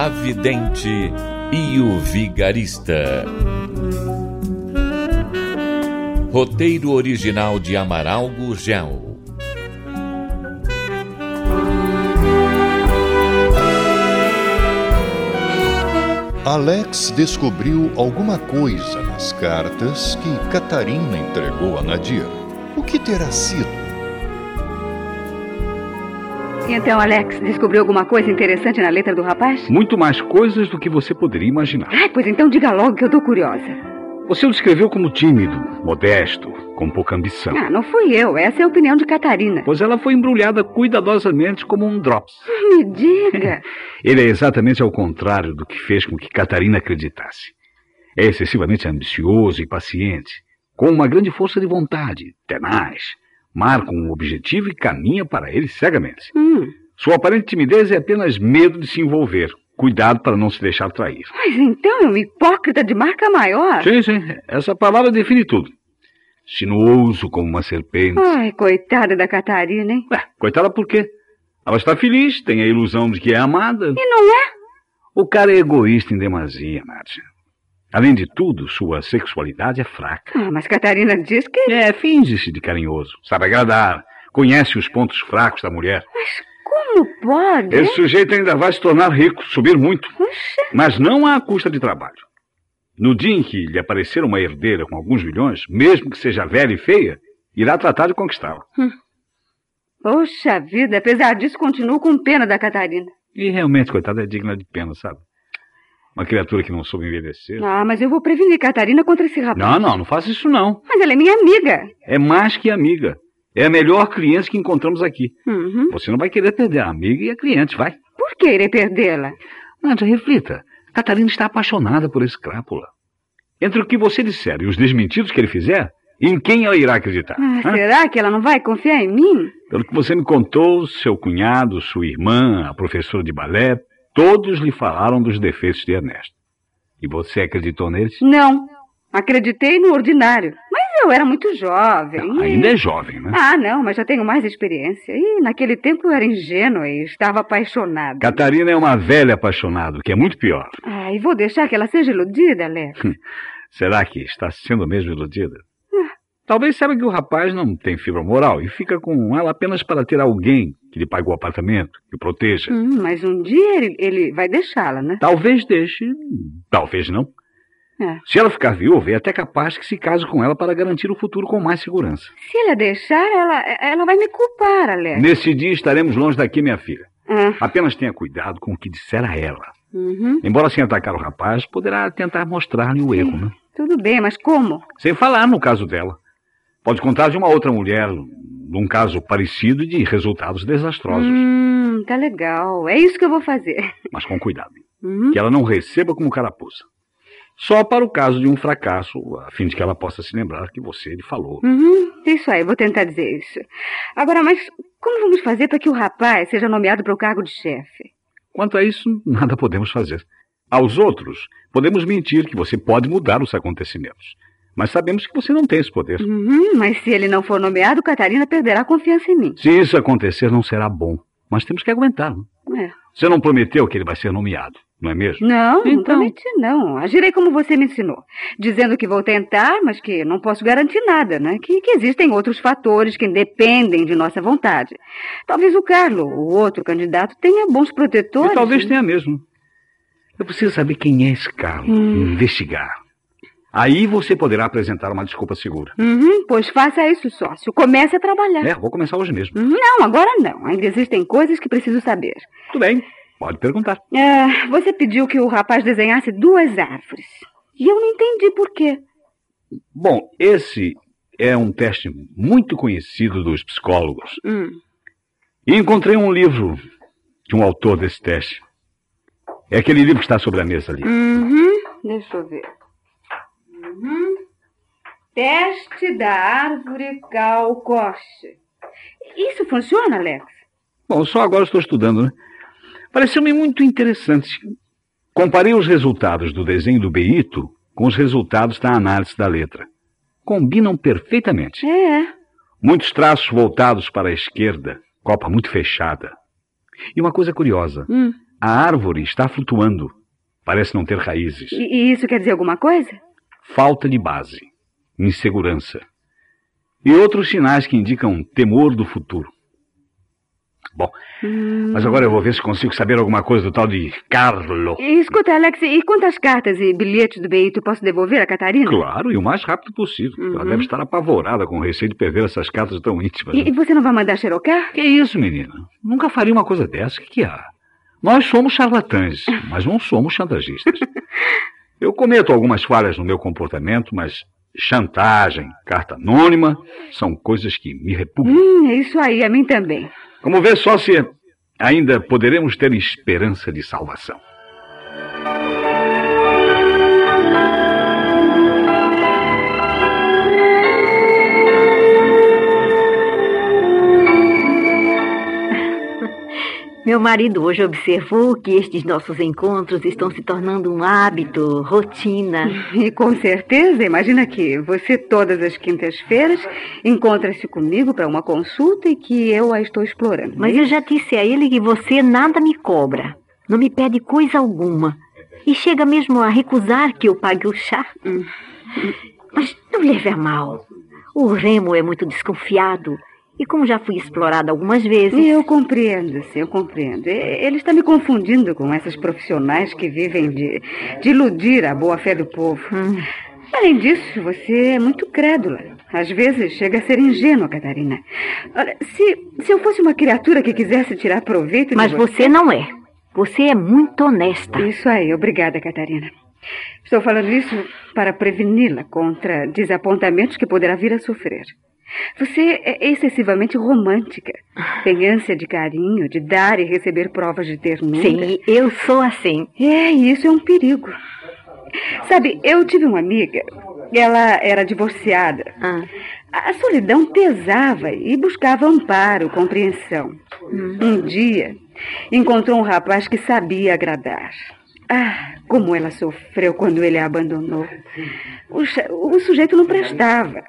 A Vidente e o Vigarista. Roteiro original de Amaral Gurgel. Alex descobriu alguma coisa nas cartas que Catarina entregou a Nadir. O que terá sido? Então, Alex, descobriu alguma coisa interessante na letra do rapaz? Muito mais coisas do que você poderia imaginar. Ai, pois então diga logo que eu tô curiosa. Você o descreveu como tímido, modesto, com pouca ambição. Ah, não fui eu. Essa é a opinião de Catarina. Pois ela foi embrulhada cuidadosamente como um drops. Me diga. Ele é exatamente ao contrário do que fez com que Catarina acreditasse. É excessivamente ambicioso e paciente, com uma grande força de vontade, tenaz. Marca um objetivo e caminha para ele cegamente. Hum. Sua aparente timidez é apenas medo de se envolver. Cuidado para não se deixar trair. Mas então é um hipócrita de marca maior. Sim, sim. Essa palavra define tudo. Sinuoso como uma serpente. Ai, coitada da Catarina, hein? Ué, coitada por quê? Ela está feliz, tem a ilusão de que é amada. E não é? O cara é egoísta em demasia, Márcia. Além de tudo, sua sexualidade é fraca. Ah, mas Catarina diz que. É, finge-se de carinhoso. Sabe agradar. Conhece os pontos fracos da mulher. Mas como pode? Esse sujeito ainda vai se tornar rico, subir muito. Puxa. Mas não à custa de trabalho. No dia em que lhe aparecer uma herdeira com alguns milhões, mesmo que seja velha e feia, irá tratar de conquistá-la. Poxa vida, apesar disso, continuo com pena da Catarina. E realmente, coitada, é digna de pena, sabe? Uma criatura que não soube envelhecer. Ah, mas eu vou prevenir Catarina contra esse rapaz. Não, não, não faça isso não. Mas ela é minha amiga. É mais que amiga. É a melhor cliente que encontramos aqui. Uhum. Você não vai querer perder a amiga e a cliente, vai. Por que irei perdê-la? Nádia, reflita. Catarina está apaixonada por esse crápula. Entre o que você disser e os desmentidos que ele fizer, em quem ela irá acreditar? Ah, será que ela não vai confiar em mim? Pelo que você me contou, seu cunhado, sua irmã, a professora de balé, todos lhe falaram dos defeitos de Ernesto. E você acreditou neles? Não. Acreditei no ordinário. Mas eu era muito jovem. Não, ainda é jovem, né? Ah, não, mas já tenho mais experiência. E naquele tempo eu era ingênua e estava apaixonada. Catarina é uma velha apaixonada, o que é muito pior. Ah, e vou deixar que ela seja iludida, Alex? Será que está sendo mesmo iludida? Talvez saiba que o rapaz não tem fibra moral e fica com ela apenas para ter alguém que lhe pague o apartamento, que o proteja. Hum, mas um dia ele, ele vai deixá-la, né? Talvez deixe, talvez não. É. Se ela ficar viúva, é até capaz que se case com ela para garantir o futuro com mais segurança. Se ele a deixar, ela, ela vai me culpar, Alex. Nesse dia estaremos longe daqui, minha filha. Ah, Apenas tenha cuidado com o que disser a ela. uhum. Embora sem atacar o rapaz, poderá tentar mostrar-lhe o erro, né? Tudo bem, mas como? Sem falar no caso dela. Pode contar de uma outra mulher, num caso parecido e de resultados desastrosos. Hum, tá legal. É isso que eu vou fazer. Mas com cuidado. Uhum. Que ela não receba como carapuça. Só para o caso de um fracasso, a fim de que ela possa se lembrar que você lhe falou. Uhum, isso aí, vou tentar dizer isso. Agora, mas como vamos fazer para que o rapaz seja nomeado para o cargo de chefe? Quanto a isso, nada podemos fazer. Aos outros, podemos mentir que você pode mudar os acontecimentos. Mas sabemos que você não tem esse poder. Uhum, mas se ele não for nomeado, Catarina perderá a confiança em mim. Se isso acontecer, não será bom. Mas temos que aguentar. Não? É. Você não prometeu que ele vai ser nomeado, não é mesmo? Não, não Então. prometi não. Agirei como você me ensinou. Dizendo que vou tentar, mas que não posso garantir nada, né? Que, que existem outros fatores que dependem de nossa vontade. Talvez o Carlo, o outro candidato, tenha bons protetores. E talvez tenha mesmo. Eu preciso saber quem é esse Carlos. Hum. Investigar. Aí você poderá apresentar uma desculpa segura. Uhum, pois faça isso, sócio. Comece a trabalhar. É, vou começar hoje mesmo. Uhum, Não, agora não. Ainda existem coisas que preciso saber. Tudo bem. Pode perguntar. É, você pediu que o rapaz desenhasse duas árvores. E eu não entendi por quê. Bom, esse é um teste muito conhecido dos psicólogos. Hum. E encontrei um livro de um autor desse teste. É aquele livro que está sobre a mesa ali. Uhum, deixa eu ver. Uhum. Teste da árvore calcoche. Isso funciona, Alex? Bom, só agora estou estudando, né? Pareceu-me muito interessante. Comparei os resultados do desenho do Beito com os resultados da análise da letra. Combinam perfeitamente. É. Muitos traços voltados para a esquerda, copa muito fechada. E uma coisa curiosa: Hum. a árvore está flutuando. Parece não ter raízes. E, e isso quer dizer alguma coisa? Falta de base, insegurança. E outros sinais que indicam temor do futuro. Bom, Hum. mas agora eu vou ver se consigo saber alguma coisa do tal de Carlo. Escuta, Alex, e quantas cartas e bilhetes do Beito posso devolver a Catarina? Claro, e o mais rápido possível. Ela Uhum. deve estar apavorada com o receio de perder essas cartas tão íntimas. E, né? você não vai mandar xerocar? Que isso, menina? Nunca faria uma coisa dessa. O que, que há? Nós somos charlatães, mas não somos chantagistas. Eu cometo algumas falhas no meu comportamento, mas chantagem, carta anônima, são coisas que me repugnam. Hum, é isso aí, a mim também. Vamos ver só se ainda poderemos ter esperança de salvação. Meu marido hoje observou que estes nossos encontros estão se tornando um hábito, rotina. E com certeza, imagina que você todas as quintas-feiras encontra-se comigo para uma consulta e que eu a estou explorando. Mas eu já disse a ele que você nada me cobra, não me pede coisa alguma. E chega mesmo a recusar que eu pague o chá. Mas não leve a mal. O Remo é muito desconfiado. E como já fui explorada algumas vezes. Eu compreendo, sim, eu compreendo. Ele está me confundindo com essas profissionais que vivem de, de iludir a boa-fé do povo. Hum. Além disso, você é muito crédula. Às vezes chega a ser ingênua, Catarina. Olha, se, se eu fosse uma criatura que quisesse tirar proveito de Mas você não é. Você é muito honesta. Isso aí, obrigada, Catarina. Estou falando isso para preveni-la contra desapontamentos que poderá vir a sofrer. Você é excessivamente romântica. Tem ânsia de carinho, de dar e receber provas de ternura. Sim, eu sou assim. É, e isso é um perigo. Sabe, eu tive uma amiga, ela era divorciada. Ah, A solidão pesava e buscava amparo, compreensão. Um dia, encontrou um rapaz que sabia agradar. Ah, como ela sofreu quando ele a abandonou. O, o sujeito não prestava.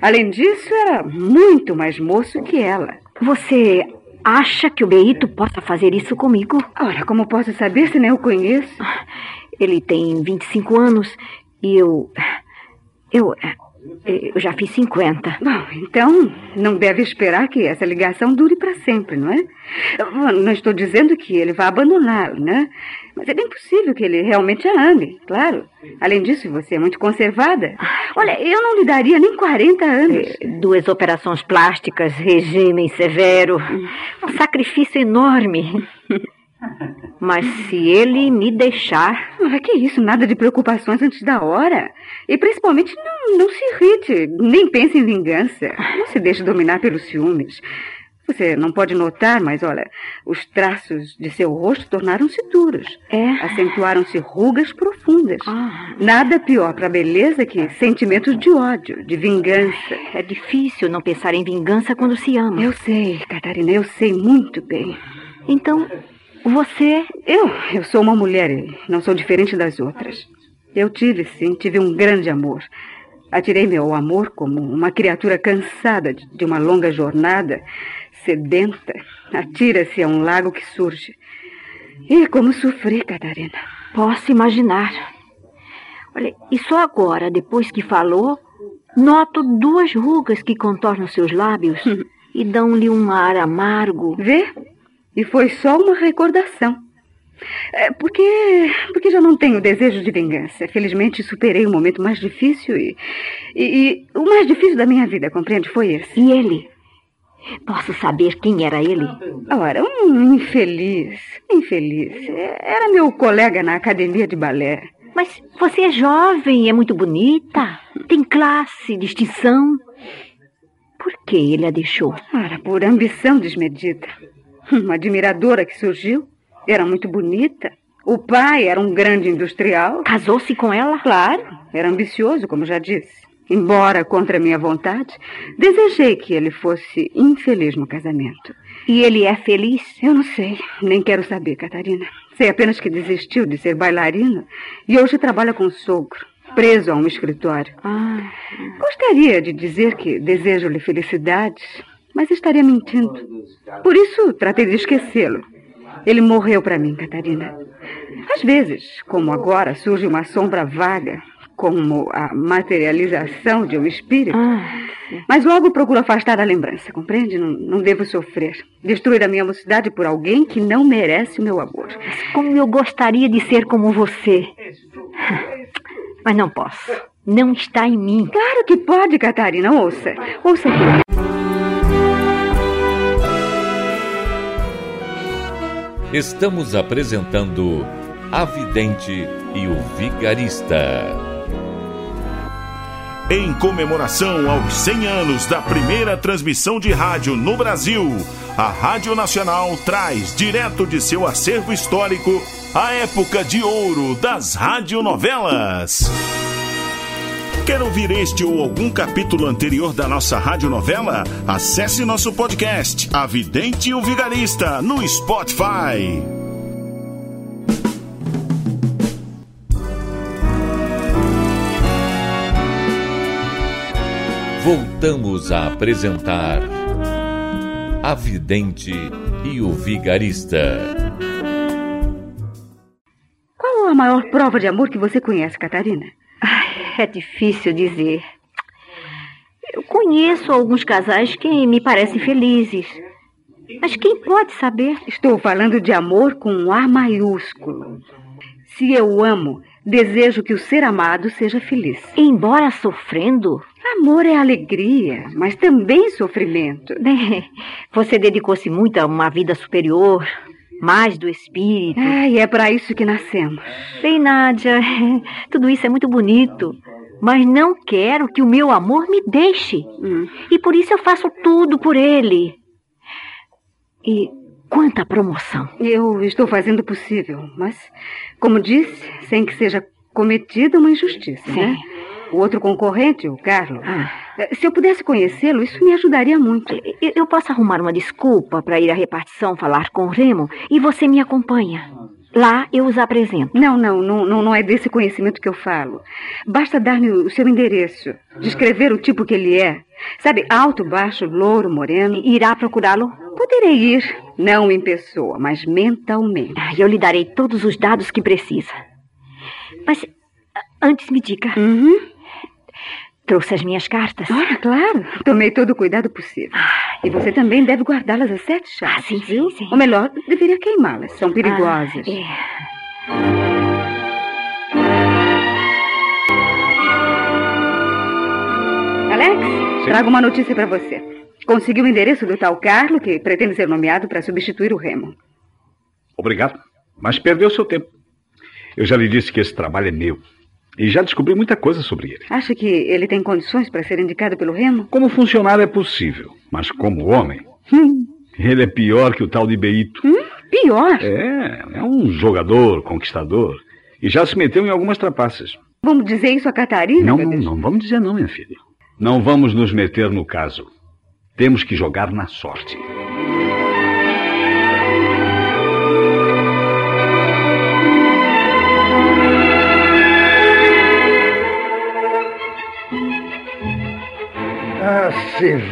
Além disso, era muito mais moço que ela. você acha que o Beito possa fazer isso comigo? Ora, como posso saber se nem o conheço? Ele tem 25 anos e eu. Eu. Eu já fiz 50. Bom, então não deve esperar que essa ligação dure para sempre, não é? Bom, Não estou dizendo que ele vá abandoná-lo, né? Mas é bem possível que ele realmente a ame, claro. Além disso, você é muito conservada. Olha, eu não lhe daria nem 40 anos. Duas operações plásticas, regime severo, um sacrifício enorme. Mas se ele me deixar, Ah, que isso, nada de preocupações antes da hora. E principalmente não, não se irrite, nem pense em vingança. Não se deixe dominar pelos ciúmes. Você não pode notar, mas olha, os traços de seu rosto tornaram-se duros. É? Acentuaram-se rugas profundas. Ah. Nada pior para a beleza que sentimentos de ódio, de vingança. é difícil não pensar em vingança quando se ama. Eu sei, Catarina, eu sei muito bem. Então, você. Eu, eu sou uma mulher e não sou diferente das outras. Eu tive, sim, tive um grande amor. Atirei meu amor como uma criatura cansada de de uma longa jornada, sedenta, atira-se a um lago que surge. E como sofri, Catarina. Posso imaginar. Olha, e só agora, depois que falou, noto duas rugas que contornam seus lábios e dão-lhe um ar amargo. Vê? E foi só uma recordação. É, porque, porque já não tenho desejo de vingança. Felizmente superei o momento mais difícil e, e, e o mais difícil da minha vida, compreende? Foi esse. E ele? Posso saber quem era ele? Ora, um infeliz, infeliz. É, Era meu colega na academia de balé. Mas você é jovem, é muito bonita, tem classe, distinção. Por que ele a deixou? Ora, por ambição desmedida. Uma admiradora que surgiu. Era muito bonita. O pai era um grande industrial. Casou-se com ela? Claro, era ambicioso, como já disse. Embora contra minha vontade, desejei que ele fosse infeliz no casamento. E ele é feliz? Eu não sei, nem quero saber, Catarina. Sei apenas que desistiu de ser bailarino e hoje trabalha com o sogro, preso a um escritório. Ah. Gostaria de dizer que desejo-lhe felicidade, mas estaria mentindo. Por isso, tratei de esquecê-lo. Ele morreu para mim, Catarina. Às vezes, como agora, surge uma sombra vaga, como a materialização de um espírito. Ah, Mas logo procuro afastar a lembrança, compreende? Não, não devo sofrer. Destruir a minha mocidade por alguém que não merece o meu amor. como eu gostaria de ser como você. Mas não posso. Não está em mim. Claro que pode, Catarina. Ouça. Ouça aqui. Estamos apresentando A Vidente e o Vigarista. Em comemoração aos 100 anos da primeira transmissão de rádio no Brasil, a Rádio Nacional traz direto de seu acervo histórico a época de ouro das radionovelas. Quer ouvir este ou algum capítulo anterior da nossa radionovela? Acesse nosso podcast, A Vidente e o Vigarista, no Spotify. Voltamos a apresentar A Vidente e o Vigarista. Qual a maior prova de amor que você conhece, Catarina? É difícil dizer. Eu conheço alguns casais que me parecem felizes. Mas quem pode saber? Estou falando de amor com um A maiúsculo. Se eu amo, desejo que o ser amado seja feliz. Embora sofrendo, Amor é alegria, mas também sofrimento. né? Você dedicou-se muito a uma vida superior, mais do espírito. E é para isso que nascemos. Bem, Nádia, tudo isso é muito bonito. Mas não quero que o meu amor me deixe. Hum. E por isso eu faço tudo por ele. E quanta promoção. Eu estou fazendo o possível, mas, como disse, sem que seja cometida uma injustiça, Sim. né? O outro concorrente, o Carlos, Ah. eh, se eu pudesse conhecê-lo, isso me ajudaria muito. Eu, eu posso arrumar uma desculpa para ir à repartição falar com o Remo e você me acompanha. Lá eu os apresento. Não, não, não, não, é desse conhecimento que eu falo. Basta dar-me o seu endereço, descrever o tipo que ele é. Sabe, alto, baixo, louro, moreno. Irá procurá-lo? Poderei ir, não em pessoa, mas mentalmente. Ah, Eu lhe darei todos os dados que precisa. Mas antes me diga, Uhum. Trouxe as minhas cartas? Ora, claro, tomei todo o cuidado possível. E você também deve guardá-las a sete chaves. Ah, sim, sim, viu? sim. Ou melhor, deveria queimá-las, são perigosas. Ah, é. Alex, trago uma notícia para você. Consegui o endereço do tal Carlo, que pretende ser nomeado para substituir o Remo. Obrigado. Mas perdeu seu tempo. Eu já lhe disse que esse trabalho é meu. E já descobri muita coisa sobre ele. Acha que ele tem condições para ser indicado pelo Remo? Como funcionário é possível, mas como homem, Hum, ele é pior que o tal de Beito. pior. É, é um jogador, conquistador. E já se meteu em algumas trapaças. Vamos dizer isso a Catarina? Não, não, não vamos dizer não, minha filha. Não vamos nos meter no caso. Temos que jogar na sorte.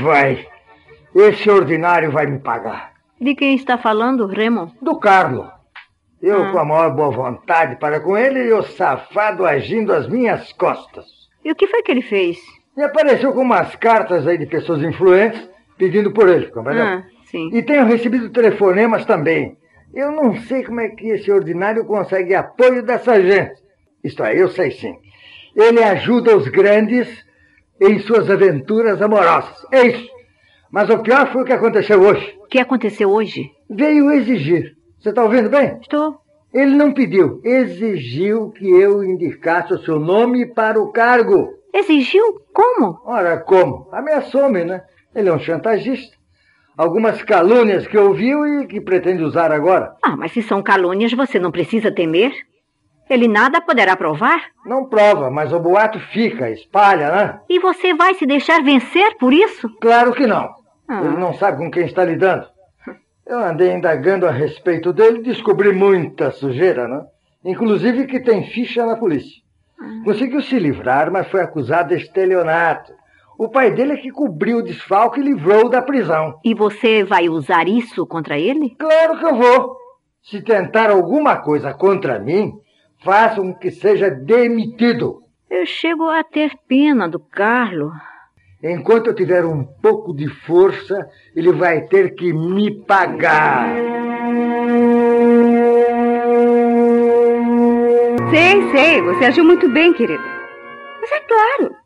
Vai. Esse ordinário vai me pagar. De quem está falando, Remo? Do Carlo. Eu Ah. com a maior boa vontade para com ele e o safado agindo às minhas costas. E o que foi que ele fez? Me apareceu com umas cartas aí de pessoas influentes pedindo por ele, compreendeu? Ah, sim. E tenho recebido telefonemas também. Eu não sei como é que esse ordinário consegue apoio dessa gente. Isto é, eu sei sim. Ele ajuda os grandes em suas aventuras amorosas. É isso. Mas o pior foi o que aconteceu hoje. O que aconteceu hoje? Veio exigir. Você está ouvindo bem? Estou. Ele não pediu, exigiu que eu indicasse o seu nome para o cargo. Exigiu? Como? Ora, como? Ameaçou-me, né? Ele é um chantagista. algumas calúnias que ouviu e que pretende usar agora. Ah, mas se são calúnias, você não precisa temer. Ele nada poderá provar. Não prova, mas o boato fica, espalha, né? E você vai se deixar vencer por isso? Claro que não. Ah. Ele não sabe com quem está lidando. Eu andei indagando a respeito dele e descobri muita sujeira, né? Inclusive que tem ficha na polícia. Ah. Conseguiu se livrar, mas foi acusado de estelionato. O pai dele é que cobriu o desfalque e livrou da prisão. E você vai usar isso contra ele? Claro que eu vou. Se tentar alguma coisa contra mim, façam que seja demitido. Eu chego a ter pena do Carlos. Enquanto eu tiver um pouco de força, ele vai ter que me pagar. Sei, sei, você agiu muito bem, querida. Mas é claro,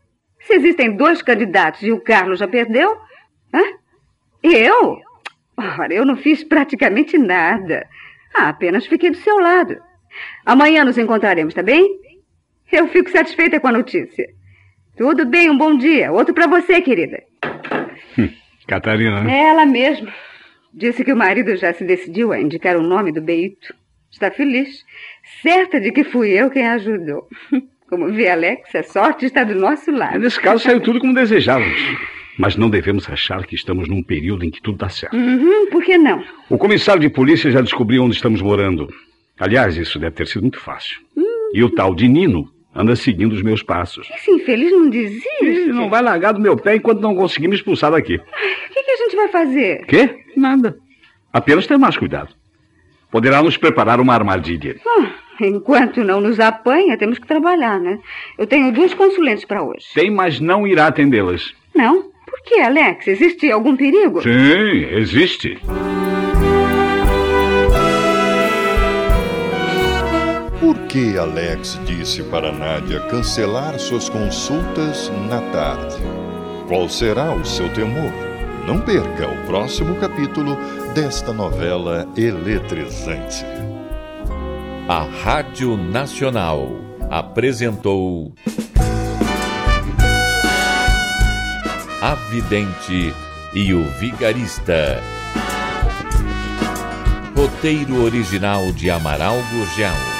se existem dois candidatos e o Carlos já perdeu, hã? eu? Ora, eu não fiz praticamente nada. Ah, apenas fiquei do seu lado. Amanhã nos encontraremos, tá bem? Eu fico satisfeita com a notícia. Tudo bem, um bom dia. Outro para você, querida. Hum, Catarina, né? É ela mesma. Disse que o marido já se decidiu a indicar o nome do Beito. Está feliz, certa de que fui eu quem a ajudou. Como vê, Alex, a sorte está do nosso lado. Nesse caso, saiu tudo como desejávamos. Mas não devemos achar que estamos num período em que tudo dá certo. Uhum, por que não? O comissário de polícia já descobriu onde estamos morando. Aliás, isso deve ter sido muito fácil. Hum. E o tal de Nino anda seguindo os meus passos. Esse infeliz não desiste. Ele não vai largar do meu pé enquanto não conseguir me expulsar daqui. O que, que, a gente vai fazer? Quê? Nada. Apenas ter mais cuidado. Poderá nos preparar uma armadilha. Oh, enquanto não nos apanha, temos que trabalhar, né? Eu tenho duas consulentes para hoje. Tem, mas não irá atendê-las. Não? Por que, Alex? Existe algum perigo? Sim, existe. Que Alex disse para Nádia cancelar suas consultas na tarde? Qual será o seu temor? Não perca o próximo capítulo desta novela eletrizante. A Rádio Nacional apresentou A Vidente e o Vigarista. Roteiro original de Amaral Gurgel.